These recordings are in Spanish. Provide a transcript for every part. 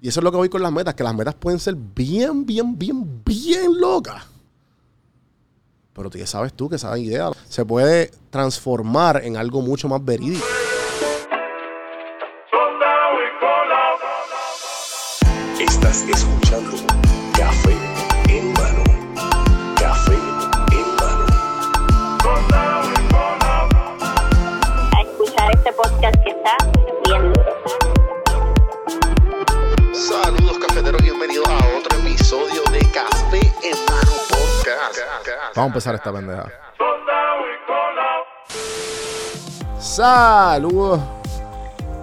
Y eso es lo que voy con las metas, que las metas pueden ser bien, bien, bien, bien locas. Pero tú ya sabes tú que esa idea se puede transformar en algo mucho más verídico. Vamos a empezar esta pendeja. Saludos,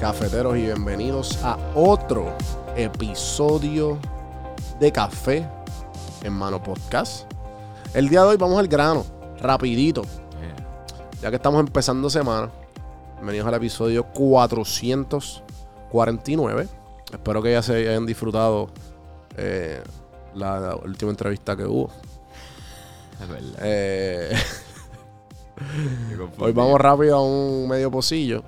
cafeteros, y bienvenidos a otro episodio de Café en Mano Podcast. El día de hoy vamos al grano, rapidito. Ya que estamos empezando semana, bienvenidos al episodio 449. Espero que ya se hayan disfrutado eh, la, la última entrevista que hubo. Es verdad. Eh. Hoy vamos rápido a un medio pocillo.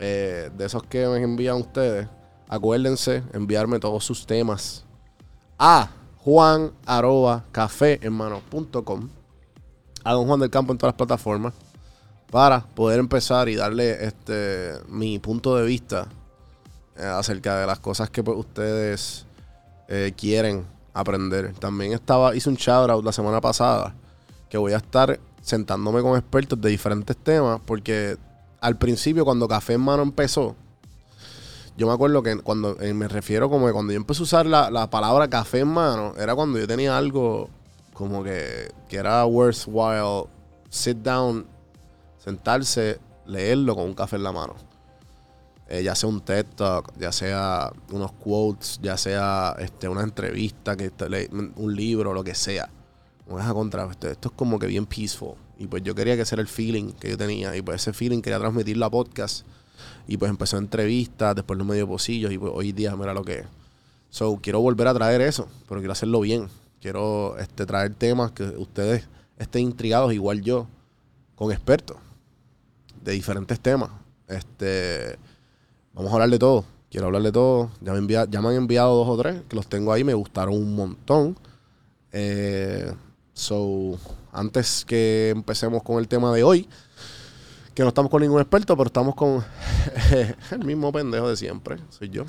eh, de esos que me envían ustedes. Acuérdense enviarme todos sus temas a juan arroba café a don Juan del Campo en todas las plataformas para poder empezar y darle este mi punto de vista eh, acerca de las cosas que pues, ustedes eh, quieren aprender. También estaba, hice un shout out la semana pasada que voy a estar sentándome con expertos de diferentes temas porque al principio cuando Café en Mano empezó, yo me acuerdo que cuando eh, me refiero como que cuando yo empecé a usar la, la palabra café en mano, era cuando yo tenía algo como que, que era worthwhile sit down, sentarse, leerlo con un café en la mano. Eh, ya sea un TED Talk, ya sea unos quotes, ya sea este, una entrevista, que un libro, lo que sea. Como es a contra, esto, esto es como que bien peaceful. Y pues yo quería que ese era el feeling que yo tenía. Y pues ese feeling quería transmitirlo a podcast. Y pues empezó entrevistas, después los medio pocillos. Y pues hoy día, mira lo que es. So, quiero volver a traer eso, pero quiero hacerlo bien. Quiero este, traer temas que ustedes estén intrigados, igual yo, con expertos de diferentes temas. Este, vamos a hablar de todo. Quiero hablar de todo. Ya me, envia- ya me han enviado dos o tres que los tengo ahí, me gustaron un montón. Eh, so, antes que empecemos con el tema de hoy, que no estamos con ningún experto, pero estamos con el mismo pendejo de siempre, soy yo.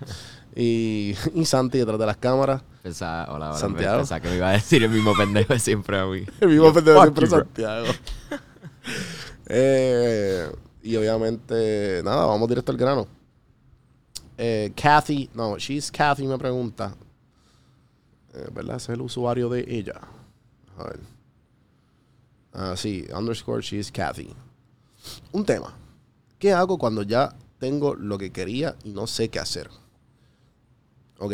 y, y Santi detrás de las cámaras. Pensaba, hola, hola, Santiago. Pensaba que me iba a decir el mismo pendejo de siempre a mí. El mismo pendejo de siempre, you. Santiago. Eh, y obviamente, nada, vamos directo al grano. Eh, Kathy, no, she's Kathy me pregunta. Eh, ¿Verdad? Es el usuario de ella. A ver. Ah, sí, underscore she's Kathy. Un tema. ¿Qué hago cuando ya tengo lo que quería y no sé qué hacer? Ok.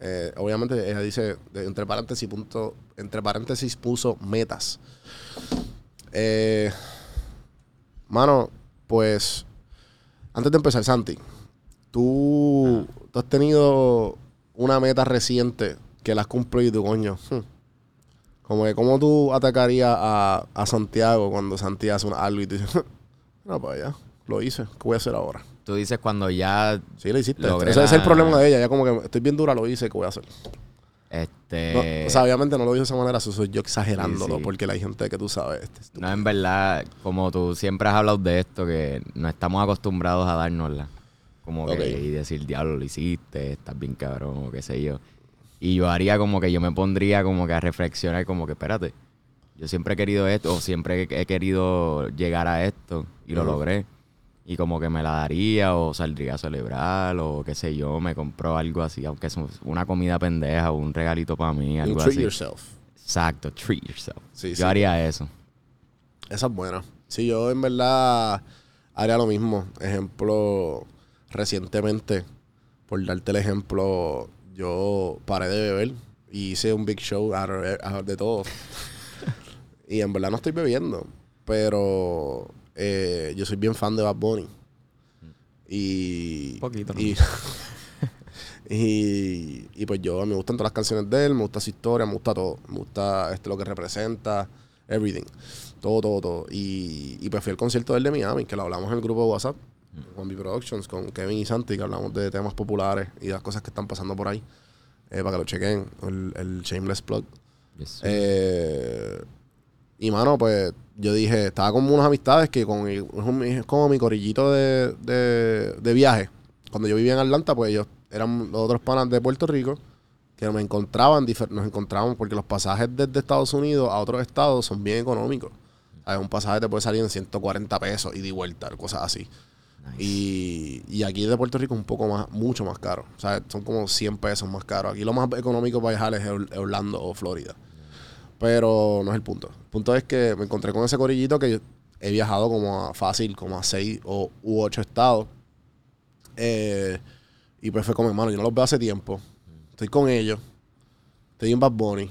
Eh, obviamente ella dice, entre paréntesis, punto, entre paréntesis puso metas. Mano, pues, antes de empezar, Santi, tú, tú has tenido una meta reciente que la has cumplido, coño. Hmm. Como que, ¿cómo tú atacarías a, a Santiago cuando Santiago hace una- algo y tú dices, no, pues ya, lo hice, ¿qué voy a hacer ahora? Tú dices cuando ya, Sí, lo hiciste. Logré Ese, es el problema de ella. Ya como que estoy bien dura, lo hice, ¿qué voy a hacer? No, este... o sea, obviamente no lo dijo de esa manera, eso soy yo exagerándolo, Sí, sí. porque hay gente que tú sabes. este, no, en verdad, como tú siempre has hablado de esto, que no estamos acostumbrados a dárnosla. Como que y decir, diablo, lo hiciste, estás bien cabrón, o qué sé yo. Y yo haría como que yo me pondría como que a reflexionar, como que espérate, yo siempre he querido esto, o siempre he- querido llegar a esto, y lo logré. Y como que me la daría, o saldría a celebrar, o qué sé yo, me compró algo así, aunque es una comida pendeja, o un regalito para mí, You algo treat así. yourself. Exacto, treat yourself. Sí, yo sí. haría eso. Esa es buena. Sí, yo en verdad haría lo mismo. Ejemplo, recientemente, por darte el ejemplo, yo paré de beber y hice un big show de todo. y en verdad no estoy bebiendo, pero eh, yo soy bien fan de Bad Bunny. Y. Un poquito, ¿no? Y, y, y pues yo me gustan todas las canciones de él, me gusta su historia, me gusta todo. Me gusta este, lo que representa, everything. Todo, todo, todo. Y, y pues fui al concierto de él de Miami, que lo hablamos en el grupo de WhatsApp. Juan B Productions, con Kevin y Santi, que hablamos de temas populares y las cosas que están pasando por ahí. eh, para que lo chequen, el, el Shameless Plug. Yes. Eh, y mano, pues yo dije, estaba con unas amistades que con es, como mi corillito de, de, de viaje. Cuando yo vivía en Atlanta, pues ellos eran los otros panas de Puerto Rico que me encontraban, nos encontraban porque los pasajes desde Estados Unidos a otros estados son bien económicos. ¿Sabes? Un pasaje te puede salir en 140 pesos y de vuelta, cosas así. Nice. Y, y aquí de Puerto Rico es un poco más, mucho más caro. O sea, son como 100 pesos más caro. Aquí lo más económico para viajar es Or- Orlando o Florida. Pero no es el punto. El punto es que me encontré con ese corillito que yo he viajado como a fácil, como a 6 o, u 8 estados. Eh, y pues fue como, hermano, yo no los veo hace tiempo. Estoy con ellos. Estoy en Bad Bunny.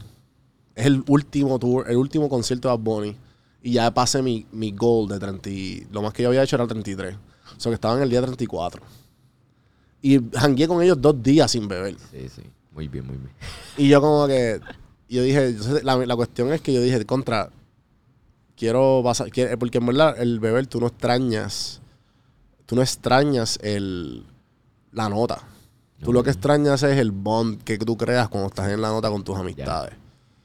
Es el último tour, el último concierto de Bad Bunny. Y ya pasé mi, mi goal de 30. y- Lo más que yo había hecho era 33. O sea que estaba en el día 34. Y jangué con ellos dos días sin beber. Sí, sí. Muy bien, muy bien. Y yo como que, yo dije, entonces, la, la cuestión es que yo dije, contra, quiero pasar, quiero- porque en verdad el beber tú no extrañas, tú no extrañas el, la nota. Tú lo que extrañas es el bond que tú creas cuando estás en la nota con tus amistades.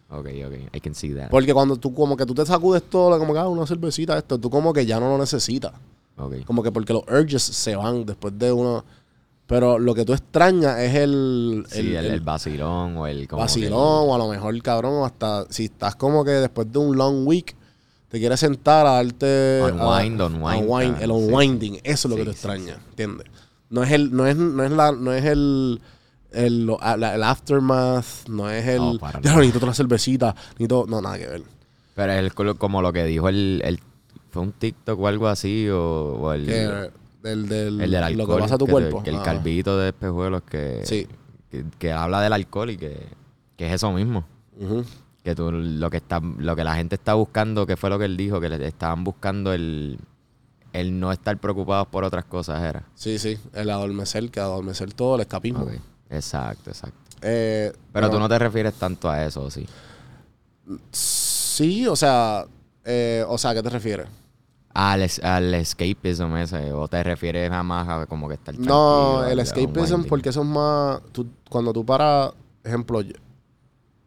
Ok, ok. I can see that. Porque cuando tú como que tú te sacudes todo, como que ah, una cervecita, esto, tú como que ya no lo necesitas. Como que porque los urges se van después de uno. Pero lo que tú extrañas es el, Sí, el, el vacilón o el... como que vacilón, el- o a lo mejor, cabrón, o hasta si estás como que después de un long week, te quieres sentar a darte. Unwind, a- unwind, unwind, ah, el sí, unwinding, eso es lo que Sí, te sí, extraña, ¿entiendes? No es el, no es, no es la, no es el. El, lo- a- la- el aftermath, no es el. No, para ya nada. necesito otra cervecita, necesito. No, nada que ver. Pero es el como lo que dijo el, el... ¿Fue un TikTok o algo así? O, o el... Que, del, del, el del alcohol. lo que pasa a tu que, cuerpo. Que el Ah. calvito de espejuelos que, Sí. que, que habla del alcohol y que, que es eso mismo. Que tú lo que está, lo que la gente está buscando, que fue lo que él dijo, que le estaban buscando el, el no estar preocupados por otras cosas era. Sí, sí, el adormecer, que adormecer todo, el escapismo. Exacto, exacto. Eh, Pero tú no te refieres tanto a eso, ¿sí? Sí, o sea, eh, o sea, ¿a qué te refieres? Al, al escapism ese, o te refieres nada más a como que estar No, el escapism, porque eso es más. tú- cuando tú paras, ejemplo,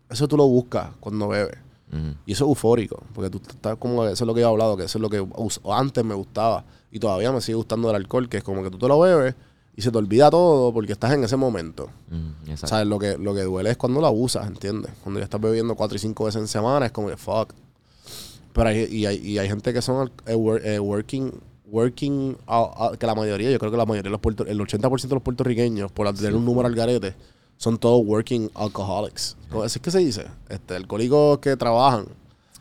eso tú lo buscas cuando bebes. Y eso es eufórico, porque tú estás como. Eso es lo que yo he hablado, que eso es lo que antes me gustaba. Y todavía me sigue gustando el alcohol, que es como que tú te lo bebes y se te olvida todo porque estás en ese momento. Exacto. ¿Sabes? Lo que, lo que duele es cuando lo abusas, ¿entiendes? Cuando ya estás bebiendo cuatro y cinco veces en semana, es como que fuck. Pero hay, y, hay, y hay gente que son eh, eh, working, working, ah, ah, que la mayoría, yo creo que la mayoría de los puerto, el 80% de los puertorriqueños, por tener un número al garete, son todos working alcoholics. ¿Cómo es que se dice? Este, alcohólicos que trabajan.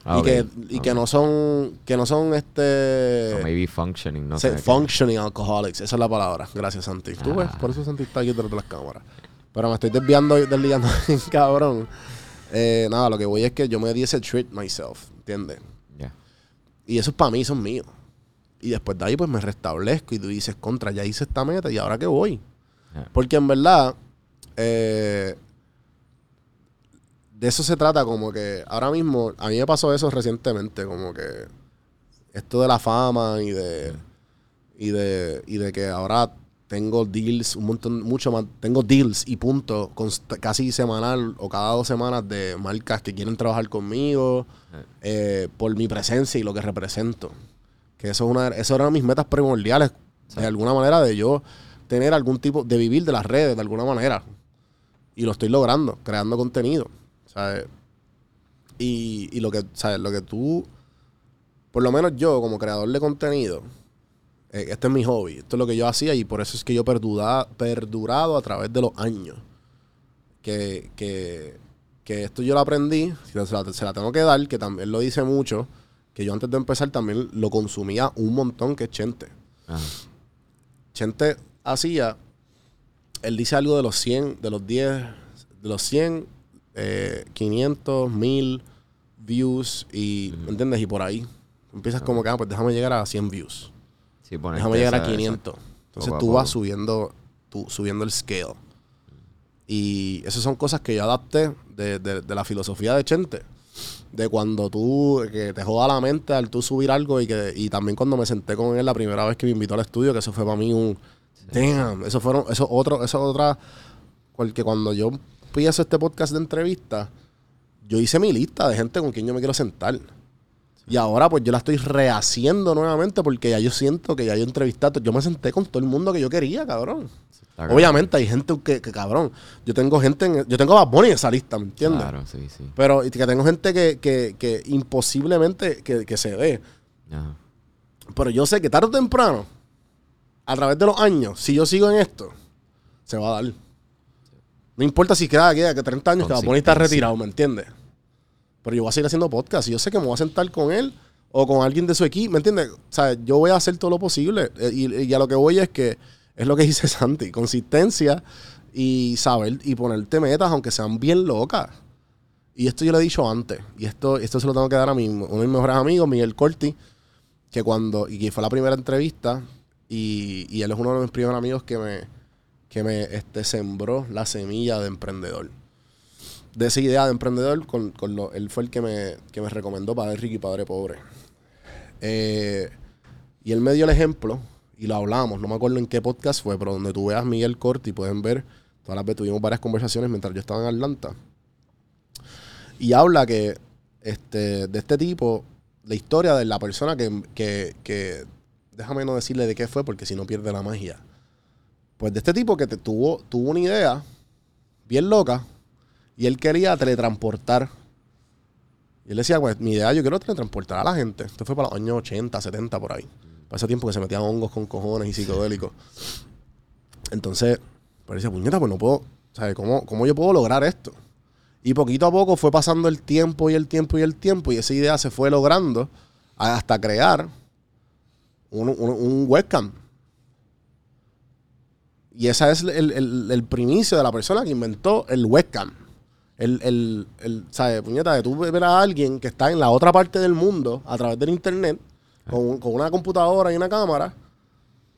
Ah, y que, y que no son, que no son este maybe functioning, no sé. functioning alcoholics, esa es la palabra. Gracias, Santi. Tú ves, Ah. por eso Santi está aquí detrás de las cámaras. Pero me estoy desviando y desligando, cabrón. Eh, nada, lo que voy es que yo me di ese treat myself, ¿entiendes? Y eso es para mí, son míos. Y después de ahí, pues me restablezco y tú dices, contra, ya hice esta meta y ahora qué voy. Porque en verdad, eh, de eso se trata como que ahora mismo, a mí me pasó eso recientemente, como que esto de la fama y de, y de, y de que ahora tengo deals, un montón, mucho más, tengo deals y punto, casi semanal o cada dos semanas de marcas que quieren trabajar conmigo eh, por mi presencia y lo que represento. Que eso es una, eso eran mis metas primordiales, de alguna manera, de yo tener algún tipo, de vivir de las redes, de alguna manera. Y lo estoy logrando, creando contenido. ¿sabes? Y, y lo que, ¿sabes? Lo que tú, por lo menos yo, como creador de contenido, eh, este es mi hobby, esto es lo que yo hacía y por eso es que yo perdura- perdurado a través de los años. Que, que, que esto yo lo aprendí, se la, se la tengo que dar, que también lo dice mucho, que yo antes de empezar también lo consumía un montón, que es Chente. Ajá. Chente hacía, él dice algo de los 100, de los 10, de los 100, eh, 500, 1000 views y, ¿me entiendes? Y por ahí. Empiezas como que, ah, pues déjame llegar a 100 views. Sí, Déjame llegar a esa- 500. Entonces Poco tú vas subiendo, tú, subiendo el scale. Y esas son cosas que yo adapté de, de- de la filosofía de Chente. de cuando tú, que te joda la mente al tú subir algo y que y también cuando me senté con él la primera vez que me invitó al estudio, que eso fue para mí un, damn, eso fueron, eso otro, eso otra, porque cuando yo empiezo este podcast de entrevista, yo hice mi lista de gente con quien yo me quiero sentar. Y ahora pues yo la estoy rehaciendo nuevamente porque ya yo siento que ya yo entrevistado, yo me senté con todo el mundo que yo quería, cabrón. Está cabrón. Obviamente hay gente que, que, cabrón, yo tengo gente, en, yo tengo a Bad Bunny en esa lista, ¿me entiendes? Claro, sí, sí. Pero y que tengo gente que, que, que imposiblemente que, que se dé. Ajá. Pero yo sé que tarde o temprano, a través de los años, si yo sigo en esto, se va a dar. No importa si queda, queda que 30 años que Bad Bunny está retirado, ¿me entiendes? Pero yo voy a seguir haciendo podcast y yo sé que me voy a sentar con él o con alguien de su equipo, ¿me entiendes? O sea, yo voy a hacer todo lo posible. Eh, Y, y a lo que voy es que es lo que dice Santi, consistencia y saber y ponerte metas aunque sean bien locas. Y esto yo lo he dicho antes, y esto, esto se lo tengo que dar a mi, uno de mis mejores amigos, Miguel Corti, que cuando, y que fue la primera entrevista, y, él es uno de mis primeros amigos que me, que me este, sembró la semilla de emprendedor. De esa idea de emprendedor, con, con lo- él fue el que me, que me recomendó Padre Rico y Padre Pobre. Eh, y él me dio el ejemplo, y lo hablamos, no me acuerdo en qué podcast fue, pero donde tú veas Miguel Corti, pueden ver, todas las veces tuvimos varias conversaciones mientras yo estaba en Atlanta. Y habla que este, de este tipo, la historia de la persona que, que, que- déjame no decirle de qué fue, porque si no pierde la magia. Pues de este tipo que te tuvo, tuvo una idea bien loca y él quería teletransportar. Y él decía, pues mi idea, yo quiero teletransportar a la gente. Esto fue para los años 80, 70, por ahí. Para ese tiempo que se metían hongos con cojones y psicodélicos. Entonces, pues decía, puñeta, pues no puedo, ¿sabes? ¿Cómo, ¿Cómo yo puedo lograr esto? Y poquito a poco fue pasando el tiempo y el tiempo y el tiempo y esa idea se fue logrando hasta crear un, webcam. Y esa es el, el primicio de la persona que inventó el webcam. El, el, el, ¿sabes? Puñeta, de tú ver a alguien que está en la otra parte del mundo a través del internet con, con una computadora y una cámara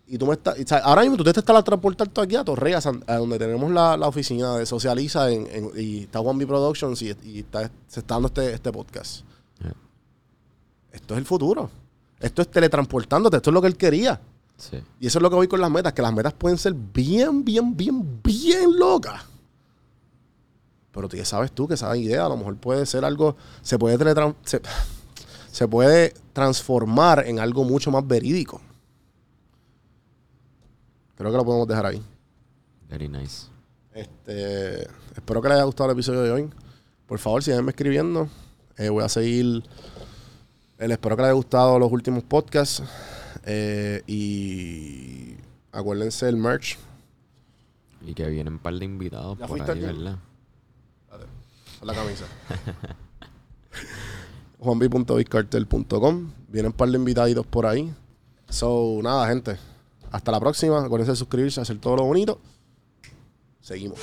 y tú me estás, y, ¿sabes? ahora mismo tú te estás transportando aquí a Torrea, San- a donde tenemos la, la oficina de Socializa en, en- y está One B Productions y, y está, se está dando este, este podcast. Yeah. Esto es el futuro. Esto es teletransportándote, esto es lo que él quería. Sí. Y eso es lo que voy con las metas, que las metas pueden ser bien, bien, bien, bien locas. Pero tú ya sabes tú que esa idea a lo mejor puede ser algo, se puede, teletran- se, se puede transformar en algo mucho más verídico. Creo que lo podemos dejar ahí. Very nice. Este, espero que les haya gustado el episodio de hoy. Por favor, síganme escribiendo. Eh, voy a seguir. eh, espero que les haya gustado los últimos podcasts. Eh, y acuérdense el merch. Y que vienen un par de invitados ¿Ya por fuiste ahí. La camisa. juanb.biscartel.com Vienen un par de invitaditos por ahí. So, nada, gente. Hasta la próxima. Acuérdense de suscribirse, hacer todo lo bonito. Seguimos.